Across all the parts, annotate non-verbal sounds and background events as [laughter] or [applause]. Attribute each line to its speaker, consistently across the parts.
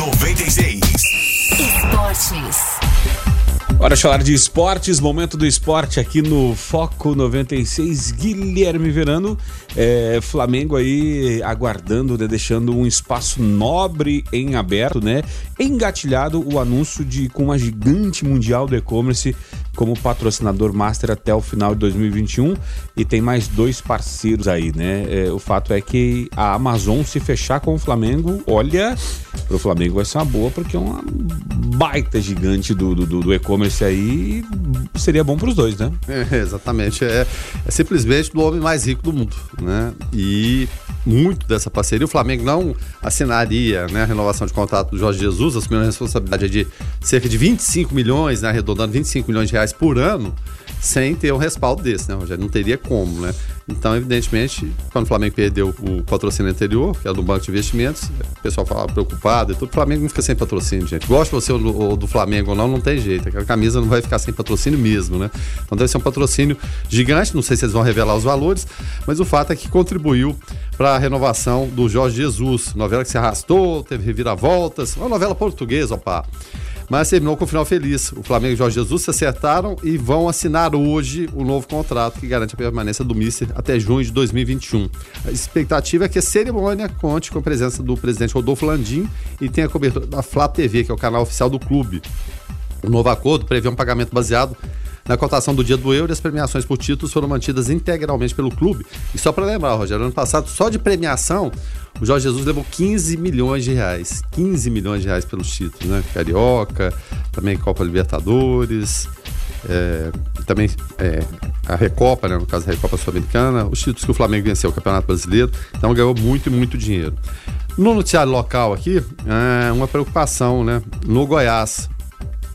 Speaker 1: 96.
Speaker 2: Esportes.
Speaker 3: Hora de falar de esportes, momento do esporte aqui no Foco 96. Guilherme Verano, é, Flamengo aí aguardando, né, deixando um espaço nobre em aberto, né? Engatilhado o anúncio de com uma gigante mundial do e-commerce como patrocinador master até o final de 2021 e tem mais dois parceiros aí, né? É, o fato é que a Amazon se fechar com o Flamengo, olha, pro Flamengo vai ser uma boa porque é uma baita gigante do, do, do e-commerce aí seria bom para os dois, né?
Speaker 4: É, [laughs] exatamente, é, é simplesmente do homem mais rico do mundo, né? E muito dessa parceria. O Flamengo não assinaria né, a renovação de contrato do Jorge Jesus, assumindo a responsabilidade de cerca de 25 milhões, né, arredondando 25 milhões de reais por ano, sem ter um respaldo desse, né, Rogério? Não teria como, né? Então, evidentemente, quando o Flamengo perdeu o patrocínio anterior, que é do Banco de Investimentos, o pessoal falava preocupado e tudo. O Flamengo não fica sem patrocínio, gente. Gosta você ou do Flamengo ou não, não tem jeito. Aquela camisa não vai ficar sem patrocínio mesmo, né? Então deve ser um patrocínio gigante. Não sei se eles vão revelar os valores, mas o fato é que contribuiu para a renovação do Jorge Jesus. Novela que se arrastou, teve reviravoltas. Uma novela portuguesa, opa mas terminou com um final feliz. O Flamengo e o Jorge Jesus se acertaram e vão assinar hoje o novo contrato que garante a permanência do Mister até junho de 2021. A expectativa é que a cerimônia conte com a presença do presidente Rodolfo Landim e tenha cobertura da Flá TV, que é o canal oficial do clube. O novo acordo prevê um pagamento baseado na cotação do dia do euro, as premiações por títulos foram mantidas integralmente pelo clube. E só para lembrar, Rogério, ano passado, só de premiação, o Jorge Jesus levou 15 milhões de reais. 15 milhões de reais pelos títulos, né? Carioca, também Copa Libertadores, é, também é, a Recopa, né? no caso da Recopa Sul-Americana, os títulos que o Flamengo venceu, o Campeonato Brasileiro. Então ganhou muito, muito dinheiro. No noticiário local aqui, é uma preocupação, né? No Goiás,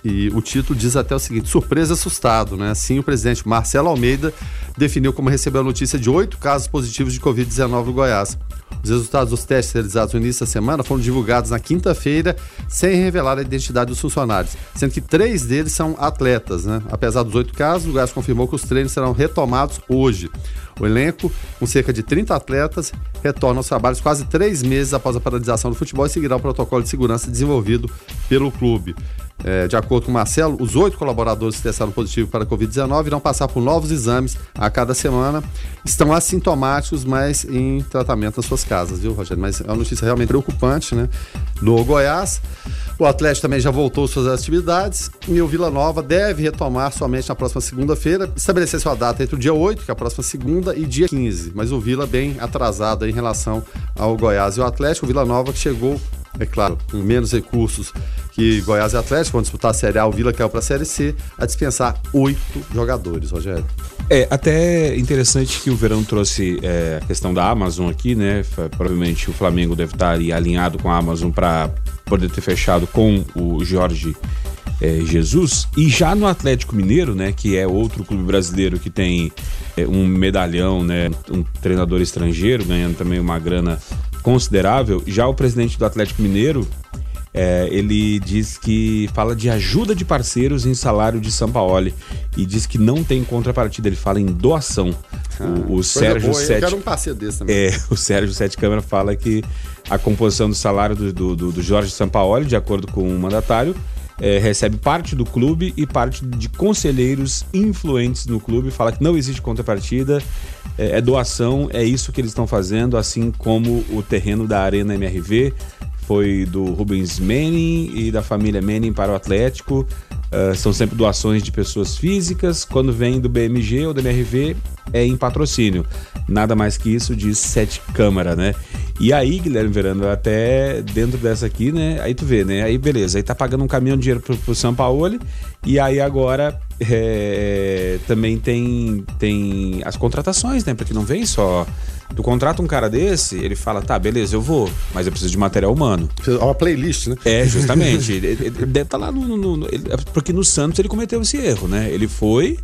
Speaker 4: e o título diz até o seguinte: surpresa assustado, né? Assim, o presidente Marcelo Almeida definiu como recebeu a notícia de oito casos positivos de Covid-19 no Goiás. Os resultados dos testes realizados no início da semana foram divulgados na quinta-feira, sem revelar a identidade dos funcionários, sendo que três deles são atletas. Né? Apesar dos oito casos, o Goiás confirmou que os treinos serão retomados hoje. O elenco, com cerca de 30 atletas, retorna aos trabalhos quase três meses após a paralisação do futebol e seguirá o protocolo de segurança desenvolvido pelo clube. É, de acordo com Marcelo, os oito colaboradores que testaram positivo para a Covid-19 irão passar por novos exames a cada semana. Estão assintomáticos, mas em tratamento nas suas casas, viu, Rogério? Mas é uma notícia realmente preocupante, né? No Goiás, o Atlético também já voltou suas atividades e o Vila Nova deve retomar somente na próxima segunda-feira. Estabelecer sua data entre o dia 8, que é a próxima segunda, e dia 15. Mas o Vila bem atrasado em relação ao Goiás e o Atlético. O Vila Nova que chegou é claro, com menos recursos que Goiás e Atlético, vão disputar a Série A, o Vila caiu para a Série C, a dispensar oito jogadores, Rogério.
Speaker 3: É, até interessante que o Verão trouxe é, a questão da Amazon aqui, né? Provavelmente o Flamengo deve estar ali alinhado com a Amazon para poder ter fechado com o Jorge é, Jesus. E já no Atlético Mineiro, né, que é outro clube brasileiro que tem é, um medalhão, né, um treinador estrangeiro ganhando também uma grana considerável. Já o presidente do Atlético Mineiro, é, ele diz que fala de ajuda de parceiros em salário de São Paulo e diz que não tem contrapartida. Ele fala em doação.
Speaker 4: Ah, o, o Sérgio boa, Sete, um parceiro desse também.
Speaker 3: É, [laughs] o Sérgio Sete Câmara fala que a composição do salário do, do, do Jorge Sampaoli, de acordo com o mandatário, é, recebe parte do clube e parte de conselheiros influentes no clube. Fala que não existe contrapartida, é, é doação, é isso que eles estão fazendo, assim como o terreno da Arena MRV foi do Rubens Manning e da família Manning para o Atlético. Uh, são sempre doações de pessoas físicas. Quando vem do BMG ou do MRV, é em patrocínio. Nada mais que isso, diz Sete Câmara, né? E aí, Guilherme Verano, até dentro dessa aqui, né? Aí tu vê, né? Aí beleza, aí tá pagando um caminhão de dinheiro pro, pro São Paulo e aí agora é, também tem, tem as contratações, né? Porque não vem só. Tu contrata um cara desse, ele fala, tá, beleza, eu vou, mas eu preciso de material humano.
Speaker 4: Uma playlist, né?
Speaker 3: É, [laughs] justamente. ele, ele deve estar tá lá no, no, no, Porque no Santos ele cometeu esse erro, né? Ele foi,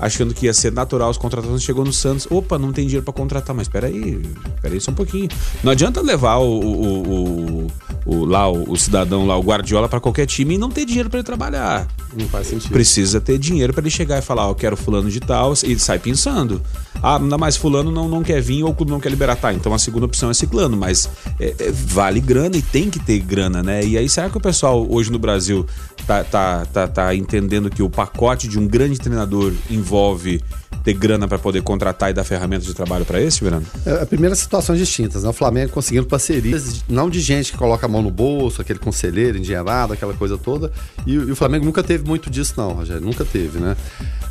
Speaker 3: achando que ia ser natural as contratações, chegou no Santos, opa, não tem dinheiro para contratar, mas peraí, peraí só um pouquinho. Não adianta levar o, o, o, o lá o, cidadão lá, o Guardiola para qualquer time e não ter dinheiro para ele trabalhar.
Speaker 4: Não faz sentido.
Speaker 3: Precisa ter dinheiro para ele chegar e falar, ó, oh, quero fulano de tal, e sai pensando. Ah, não, mas fulano não, não quer vir ou o clube não quer liberar. Tá, então a segunda opção é ciclano, mas é, é, vale grana e tem que ter grana, né? E aí, será que o pessoal hoje no Brasil tá, tá, tá, tá entendendo que o pacote de um grande treinador envolve ter grana para poder contratar e dar ferramentas de trabalho para esse, Verano?
Speaker 4: É, primeira situações distintas, né? O Flamengo conseguindo parcerias, não de gente que coloca a mão no bolso, aquele conselheiro endinheirado, aquela coisa toda. E, e, o Flamengo nunca teve muito disso, não, Rogério. Nunca teve, né?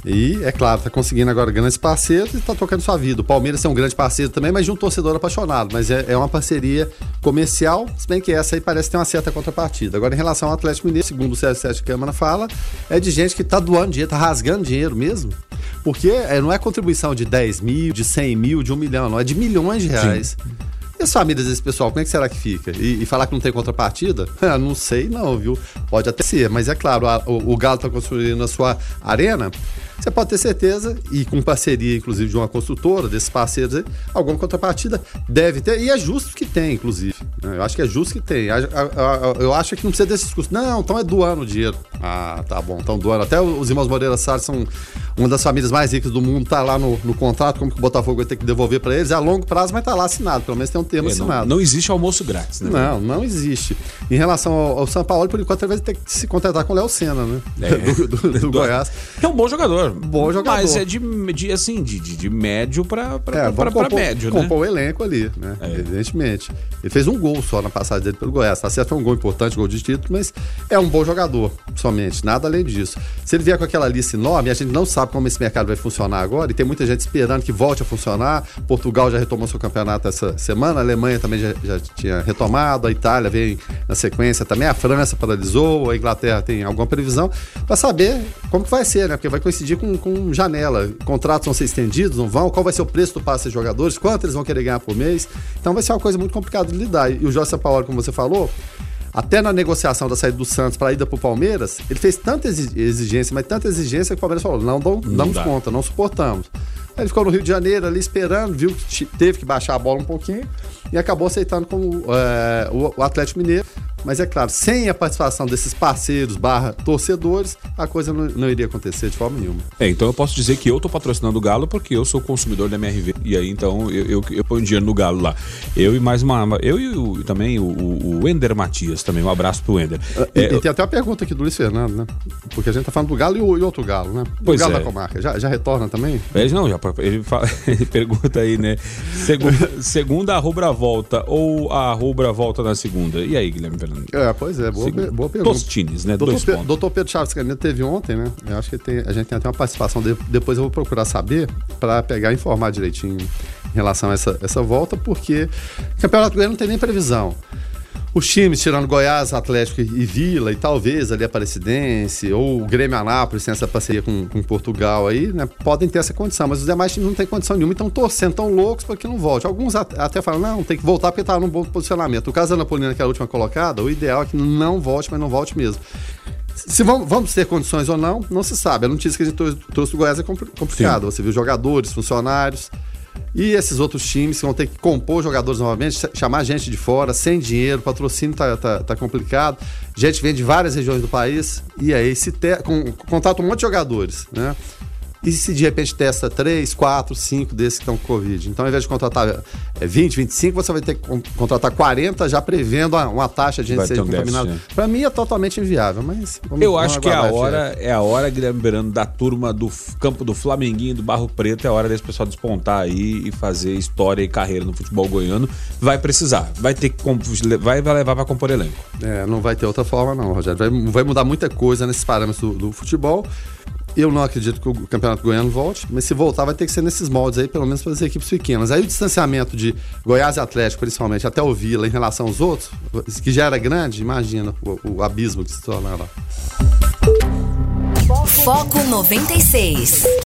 Speaker 4: E, é claro, tá conseguindo agora grandes parceiros e tá tocando sua vida. O Palmeiras é um grande parceiro também, mas de um torcedor apaixonado. Mas é, é uma parceria comercial, se bem que essa aí parece ter uma certa contrapartida. Agora, em relação ao Atlético Mineiro, segundo o CS7 Câmara fala, é de gente que tá doando dinheiro, tá rasgando dinheiro mesmo. Porque é, não é contribuição de 10 mil, de 100 mil, de um milhão, não. É de milhões de reais. Sim. E as famílias desse pessoal, como é que será que fica? E, e falar que não tem contrapartida? [laughs] Ah, não sei, não, viu? Pode até ser, mas é claro, a, o, o Galo está construindo a sua arena você pode ter certeza, e com parceria, inclusive, de uma construtora, desses parceiros aí, alguma contrapartida deve ter, e é justo que tem, inclusive. Né? Eu acho que é justo que tem. Eu acho que não precisa desses custos. Não, então é doando o dinheiro. Ah, tá bom, então doando. Até os irmãos Moreira Salles são uma das famílias mais ricas do mundo, tá lá no, no contrato, como que o Botafogo vai ter que devolver para eles. É a longo prazo, mas tá lá assinado, pelo menos tem um termo é, assinado.
Speaker 3: Não, não, existe almoço grátis, né?
Speaker 4: Não, não existe. Em relação ao, ao São Paulo, por enquanto, ele vai ter que se contratar com o Léo Senna, né? É. [laughs]
Speaker 3: Do, do, do [laughs] Goiás. É um bom jogador.
Speaker 4: Bom jogador.
Speaker 3: Mas é de, de assim, de, de, de médio para é, pra, compor, médio,
Speaker 4: né? Compor o elenco ali, né? É. Evidentemente. Ele fez um gol só na passagem dele pelo Goiás. Tá certo, foi um gol importante, gol de título, mas é um bom jogador, somente. Nada além disso. Se ele vier com aquela lista enorme, a gente não sabe como esse mercado vai funcionar agora, e tem muita gente esperando que volte a funcionar. Portugal já retomou seu campeonato essa semana, a Alemanha também já, já tinha retomado, a Itália vem na sequência também, a França paralisou, a Inglaterra tem alguma previsão, para saber como que vai ser, né? Porque vai coincidir com, com janela. Contratos vão ser estendidos, não vão? Qual vai ser o preço do passe de jogadores? Quanto eles vão querer ganhar por mês? Então vai ser uma coisa muito complicada de lidar. E o Jorge Sampaoli, como você falou, até na negociação da saída do Santos para a ida para o Palmeiras, ele fez tanta exigência, mas tanta exigência que o Palmeiras falou: não, não damos dá. conta, não suportamos. Aí ele ficou no Rio de Janeiro ali esperando, viu que teve que baixar a bola um pouquinho e acabou aceitando como é, o Atlético Mineiro. Mas é claro, sem a participação desses parceiros barra torcedores, a coisa não, não, iria acontecer de forma nenhuma.
Speaker 3: É, então eu posso dizer que eu estou patrocinando o Galo porque eu sou consumidor da MRV. E aí, então, eu, eu, eu ponho dinheiro no Galo lá. Eu e mais uma. Eu e o, também o, o Wender Matias também. Um abraço pro Wender.
Speaker 4: Ah, e, é, e tem até uma pergunta aqui do Luiz Fernando, né? Porque a gente tá falando do Galo e, o, e outro Galo, né? O
Speaker 3: pois
Speaker 4: Galo
Speaker 3: é.
Speaker 4: da comarca. Já, já retorna também?
Speaker 3: Ele não, já, ele, fala, [laughs] ele pergunta aí, né? [laughs] Segunda, segunda a rubra volta ou a rubra volta na segunda? E aí, Guilherme Fernando?
Speaker 4: É, pois é boa, boa pergunta.
Speaker 3: Tostines, né?
Speaker 4: Doutor, Pe Doutor Pedro Chaves Caneta teve ontem, né? Eu acho que tem, a gente tem até uma participação dele. Depois eu vou procurar saber para pegar e informar direitinho em relação a essa, essa volta, porque o Campeonato Goiano não tem nem previsão os times, tirando Goiás, Atlético e Vila, e talvez ali a Aparecidense, ou o Grêmio Anápolis, tem essa parceria com, com Portugal aí, né? Podem ter essa condição, mas os demais times não têm condição nenhuma, então torcendo, tão loucos para que não volte. Alguns até falam, não, tem que voltar porque tá num bom posicionamento. O caso da Napolina, que é a última colocada, o ideal é que não volte, mas não volte mesmo. Se vamos, vamos, ter condições ou não, não se sabe. A notícia que a gente trouxe do Goiás é complicado. Você viu jogadores, funcionários, e esses outros times vão ter que compor jogadores novamente, chamar gente de fora, sem dinheiro, patrocínio tá, tá, tá complicado. Gente vem de várias regiões do país, e aí se te, com, contato um monte de jogadores, né? E se de repente testa 3, 4, 5 desses que estão com Covid? Então, ao invés de contratar 20, é, 25, você vai ter que contratar 40, já prevendo uma taxa de gente ser contaminada. Para mim é totalmente inviável, mas
Speaker 3: vamos, Eu acho que é a hora, é a hora, Guilherme Berando, da turma do campo do Flamenguinho, do Barro Preto, é a hora desse pessoal despontar aí e fazer história e carreira no futebol goiano. Vai precisar, vai ter que vai, vai levar para compor elenco.
Speaker 4: É, não vai ter outra forma não, Rogério. Vai, vai mudar muita coisa nesses parâmetros do, do futebol. Eu não acredito que o Campeonato Goiano volte, mas se voltar vai ter que ser nesses moldes aí, pelo menos para as equipes pequenas. Aí o distanciamento de Goiás e Atlético, principalmente, até o Vila em relação aos outros, que já era grande, imagina o, o abismo que se torna lá.
Speaker 2: Foco 96.